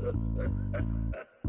Ha ha ha ha ha!